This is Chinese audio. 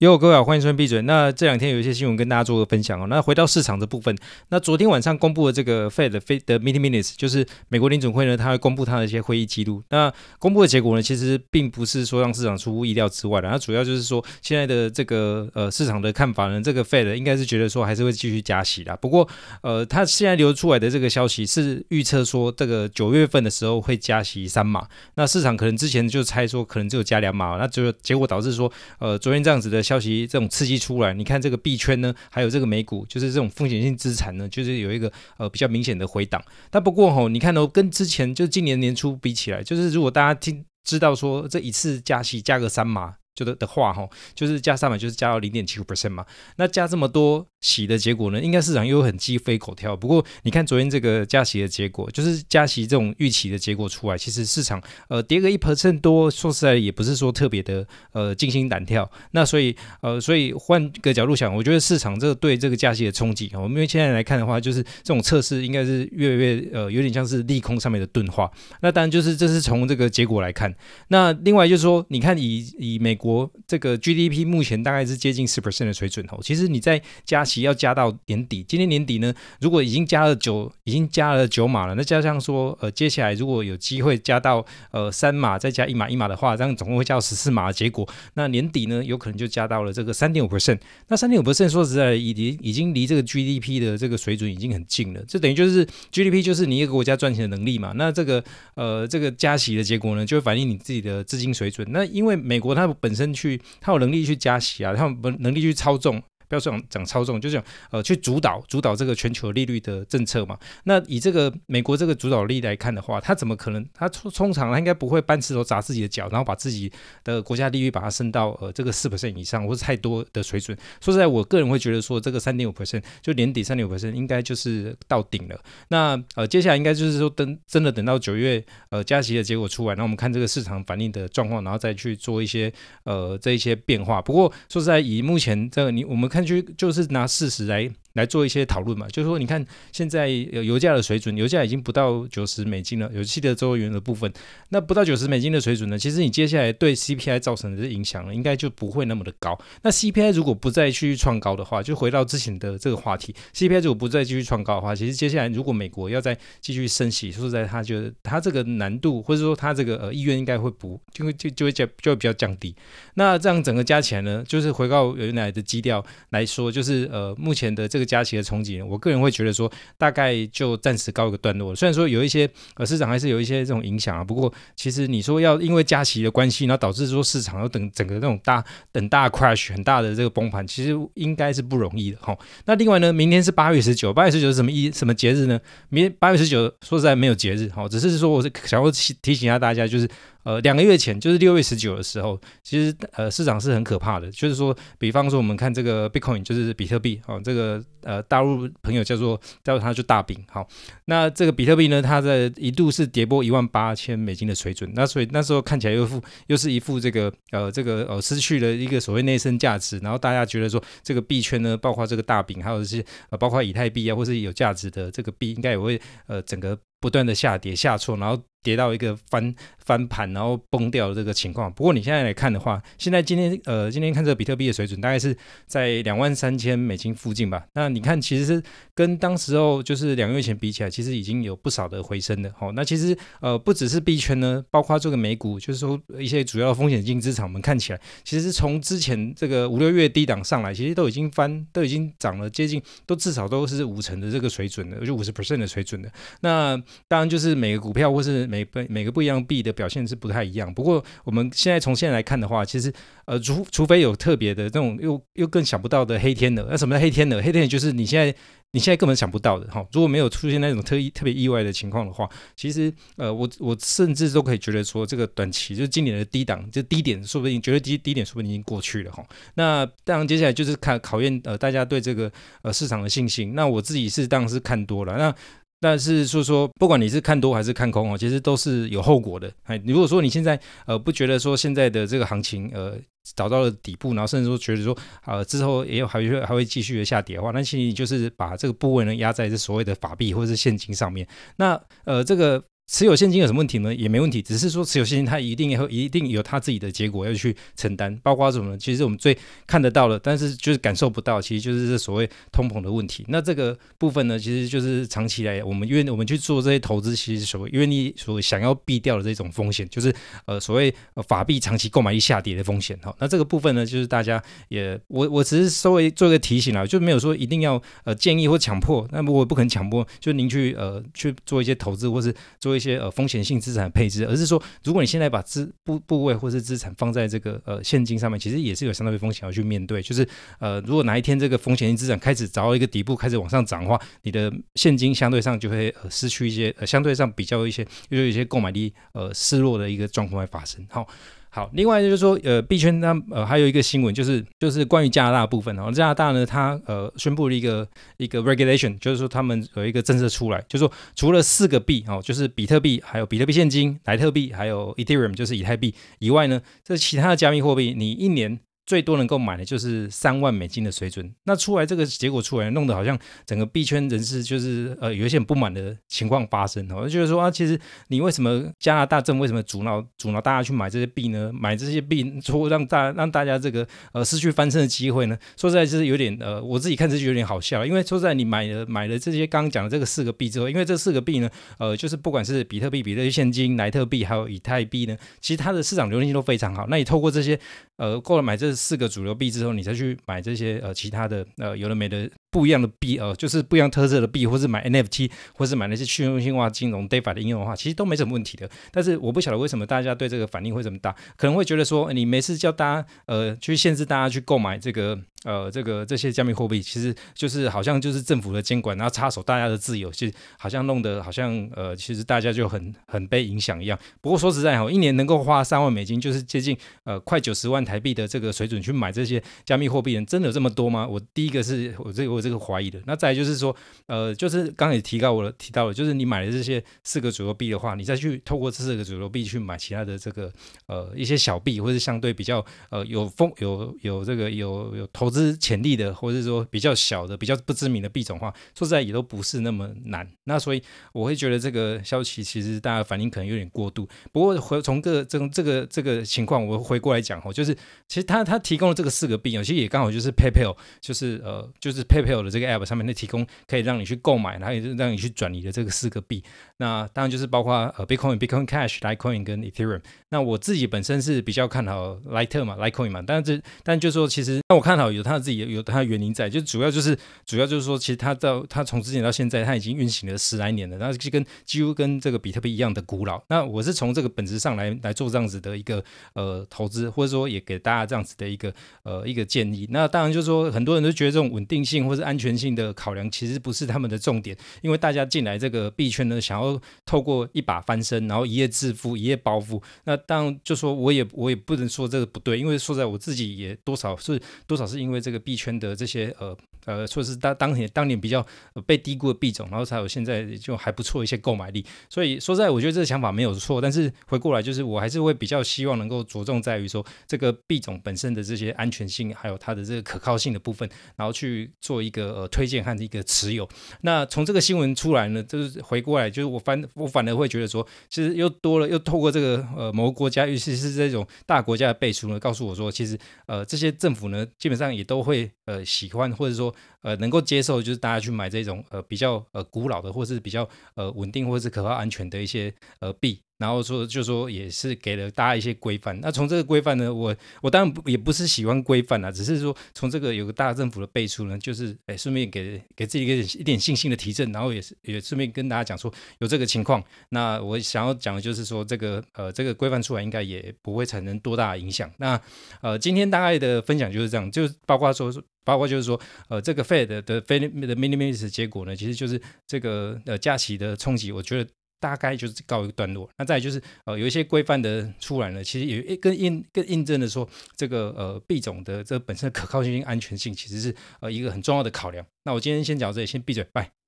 哟，各位好，欢迎收听闭嘴。那这两天有一些新闻跟大家做个分享哦。那回到市场的部分，那昨天晚上公布的这个 Fed 的 Fed 的 Meeting Minutes，就是美国联准会呢，它会公布它的一些会议记录。那公布的结果呢，其实并不是说让市场出乎意料之外的。那主要就是说，现在的这个呃市场的看法呢，这个 Fed 应该是觉得说还是会继续加息的。不过呃，它现在流出来的这个消息是预测说，这个九月份的时候会加息三码。那市场可能之前就猜说可能只有加两码，那就结果导致说，呃，昨天这样子的。消息这种刺激出来，你看这个币圈呢，还有这个美股，就是这种风险性资产呢，就是有一个呃比较明显的回档。但不过吼，你看哦，跟之前就今年年初比起来，就是如果大家听知道说这一次加息加个三码。就的的话哈，就是加三码，就是加到零点七五 percent 嘛。那加这么多息的结果呢，应该市场又很鸡飞狗跳。不过你看昨天这个加息的结果，就是加息这种预期的结果出来，其实市场呃跌个一 percent 多，说实在也不是说特别的呃惊心胆跳。那所以呃，所以换个角度想，我觉得市场这个对这个加息的冲击，我们因为现在来看的话，就是这种测试应该是越来越呃有点像是利空上面的钝化。那当然就是这是从这个结果来看。那另外就是说，你看以以美国这个 GDP 目前大概是接近四 percent 的水准哦。其实你在加期要加到年底，今年年底呢，如果已经加了九，已经加了九码了，那加上说呃接下来如果有机会加到呃三码，再加一码一码的话，这样总共会加到十四码结果，那年底呢有可能就加到了这个三点五 percent。那三点五 percent 说实在已经已经离这个 GDP 的这个水准已经很近了，这等于就是 GDP 就是你一个国家赚钱的能力嘛。那这个呃这个加息的结果呢，就会反映你自己的资金水准。那因为美国它本身去它有能力去加息啊，它有能力去操纵。不要说讲操纵，就是讲呃去主导主导这个全球利率的政策嘛。那以这个美国这个主导力来看的话，他怎么可能？他通常他应该不会搬石头砸自己的脚，然后把自己的国家利率把它升到呃这个四 percent 以上，或是太多的水准。说实在，我个人会觉得说这个三点五 percent 就年底三点五 percent 应该就是到顶了。那呃接下来应该就是说等真的等到九月呃加息的结果出来，那我们看这个市场反应的状况，然后再去做一些呃这一些变化。不过说实在，以目前这个你我们看。就就是拿事实来。来做一些讨论嘛，就是说，你看现在油价的水准，油价已经不到九十美金了，有气的周元的部分，那不到九十美金的水准呢，其实你接下来对 CPI 造成的影响呢，应该就不会那么的高。那 CPI 如果不再继续创高的话，就回到之前的这个话题，CPI 如果不再继续创高的话，其实接下来如果美国要再继续升息，说实在，他觉得他这个难度或者说他这个呃意愿应该会不就会就就会降就会比较降低。那这样整个加起来呢，就是回到原来的基调来说，就是呃目前的这。加息的冲击，我个人会觉得说，大概就暂时告一个段落。虽然说有一些呃市场还是有一些这种影响啊，不过其实你说要因为加息的关系，然后导致说市场要等整个那种大等大 crash 很大的这个崩盘，其实应该是不容易的哈。那另外呢，明天是八月十九，八月十九是什么意什么节日呢？明八月十九说实在没有节日哈，只是说我是想要提提醒一下大家，就是。呃，两个月前就是六月十九的时候，其实呃市场是很可怕的，就是说，比方说我们看这个 Bitcoin，就是比特币，哦，这个呃大陆朋友叫做叫它就大饼，好，那这个比特币呢，它在一度是跌破一万八千美金的水准，那所以那时候看起来又副又是一副这个呃这个呃失去了一个所谓内生价值，然后大家觉得说这个币圈呢，包括这个大饼，还有这些呃包括以太币啊，或是有价值的这个币，应该也会呃整个不断的下跌下挫，然后。跌到一个翻翻盘，然后崩掉的这个情况。不过你现在来看的话，现在今天呃，今天看这个比特币的水准大概是在两万三千美金附近吧。那你看，其实是跟当时候就是两个月前比起来，其实已经有不少的回升的。好，那其实呃，不只是币圈呢，包括这个美股，就是说一些主要风险性资产，我们看起来其实是从之前这个五六月低档上来，其实都已经翻，都已经涨了接近，都至少都是五成的这个水准的，就五十 percent 的水准的。那当然就是每个股票或是每每每个不一样币的表现是不太一样，不过我们现在从现在来看的话，其实呃，除除非有特别的这种又又更想不到的黑天鹅，那什么叫黑天鹅？黑天鹅就是你现在你现在根本想不到的哈。如果没有出现那种特意特别意外的情况的话，其实呃，我我甚至都可以觉得说，这个短期就是今年的低档，就低点说不定觉得低低点说不定已经过去了哈。那当然接下来就是看考验呃大家对这个呃市场的信心。那我自己是当然是看多了那。但是说说，不管你是看多还是看空哦，其实都是有后果的。哎，如果说你现在呃不觉得说现在的这个行情呃找到了底部，然后甚至说觉得说呃之后也有还会还会继续的下跌的话，那其实你就是把这个部位呢压在这所谓的法币或者是现金上面。那呃这个。持有现金有什么问题呢？也没问题，只是说持有现金它一定会一定有它自己的结果要去承担，包括什么呢？其实我们最看得到的，但是就是感受不到，其实就是这所谓通膨的问题。那这个部分呢，其实就是长期来我们愿我们去做这些投资，其实所谓愿意所想要避掉的这种风险，就是呃所谓法币长期购买力下跌的风险。哈，那这个部分呢，就是大家也我我只是稍微做一个提醒啊，就没有说一定要呃建议或强迫，那么我不可能强迫，就您去呃去做一些投资或是做一一些呃风险性资产配置，而是说如果你现在把资部部位或是资产放在这个呃现金上面，其实也是有相当的风险要去面对，就是呃如果哪一天这个风险性资产开始找到一个底部开始往上涨的话，你的现金相对上就会呃失去一些呃相对上比较一些又有一些购买力呃失落的一个状况会发生，好。好，另外就是说，呃，币圈它呃还有一个新闻，就是就是关于加拿大的部分哦。加拿大呢，它呃宣布了一个一个 regulation，就是说他们有一个政策出来，就是说除了四个币哦，就是比特币、还有比特币现金、莱特币，还有 Ethereum，就是以太币以外呢，这其他的加密货币，你一年。最多能够买的就是三万美金的水准，那出来这个结果出来，弄得好像整个币圈人士就是呃有一些不满的情况发生，哦就是说啊，其实你为什么加拿大政府为什么阻挠阻挠大家去买这些币呢？买这些币说让大让大家这个呃失去翻身的机会呢？说实在，就是有点呃我自己看这就有点好笑，因为说实在，你买了买了这些刚刚讲的这个四个币之后，因为这四个币呢，呃就是不管是比特币、比特币现金、莱特币还有以太币呢，其实它的市场流动性都非常好。那你透过这些呃过来买这。四个主流币之后，你再去买这些呃其他的呃有的没的。不一样的币，呃，就是不一样特色的币，或是买 NFT，或是买那些去中心化金融 DeFi 的应用的话，其实都没什么问题的。但是我不晓得为什么大家对这个反应会这么大，可能会觉得说，你没事叫大家呃去限制大家去购买这个呃这个这些加密货币，其实就是好像就是政府的监管，然后插手大家的自由，其实好像弄得好像呃其实大家就很很被影响一样。不过说实在哈，一年能够花三万美金，就是接近呃快九十万台币的这个水准去买这些加密货币，人真的有这么多吗？我第一个是我这个。这个怀疑的，那再来就是说，呃，就是刚才也提到我的提到了，就是你买了这些四个主流币的话，你再去透过这四个主流币去买其他的这个呃一些小币，或者是相对比较呃有风有有这个有有投资潜力的，或者说比较小的、比较不知名的币种的话，说实在也都不是那么难。那所以我会觉得这个消息其实大家反应可能有点过度。不过回从个这这个这个情况，我回过来讲哦，就是其实他他提供了这个四个币，其实也刚好就是 PayPal，就是呃就是 PayPal。的这个 app 上面，那提供可以让你去购买，然后也是让你去转移的这个四个币，那当然就是包括呃 Bitcoin、Bitcoin Cash、Litecoin 跟 Ethereum。那我自己本身是比较看好 Lite 嘛，Litecoin 嘛，但是这但就是说，其实那我看好有它自己有它的原因在，就主要就是主要就是说，其实它到它从之前到现在，它已经运行了十来年了，然后就跟几乎跟这个比特币一样的古老。那我是从这个本质上来来做这样子的一个呃投资，或者说也给大家这样子的一个呃一个建议。那当然就是说，很多人都觉得这种稳定性或者安全性的考量其实不是他们的重点，因为大家进来这个币圈呢，想要透过一把翻身，然后一夜致富、一夜暴富。那当然就说我也我也不能说这个不对，因为说在我自己也多少是多少是因为这个币圈的这些呃呃，说是当当年当年比较被低估的币种，然后才有现在就还不错一些购买力。所以说实在，我觉得这个想法没有错，但是回过来就是我还是会比较希望能够着重在于说这个币种本身的这些安全性，还有它的这个可靠性的部分，然后去做一个呃推。推荐和一个持有，那从这个新闻出来呢，就是回过来，就是我反我反而会觉得说，其实又多了，又透过这个呃某个国家，尤其是这种大国家的背书呢，告诉我说，其实呃这些政府呢，基本上也都会呃喜欢或者说呃能够接受，就是大家去买这种呃比较呃古老的，或是比较呃稳定或者是可靠安全的一些呃币。然后说，就说也是给了大家一些规范。那从这个规范呢，我我当然也不是喜欢规范啊，只是说从这个有个大政府的背书呢，就是哎，顺便给给自己一个一点信心的提振，然后也是也顺便跟大家讲说有这个情况。那我想要讲的就是说，这个呃这个规范出来应该也不会产生多大的影响。那呃今天大概的分享就是这样，就包括说包括就是说呃这个 Fed 的 Fed 的 mini minutes 结果呢，其实就是这个呃假期的冲击，我觉得。大概就是告一个段落，那再就是呃有一些规范的出来呢，其实也更印更印证了说，这个呃币种的这本身的可靠性、安全性其实是呃一个很重要的考量。那我今天先讲到这里，先闭嘴，拜。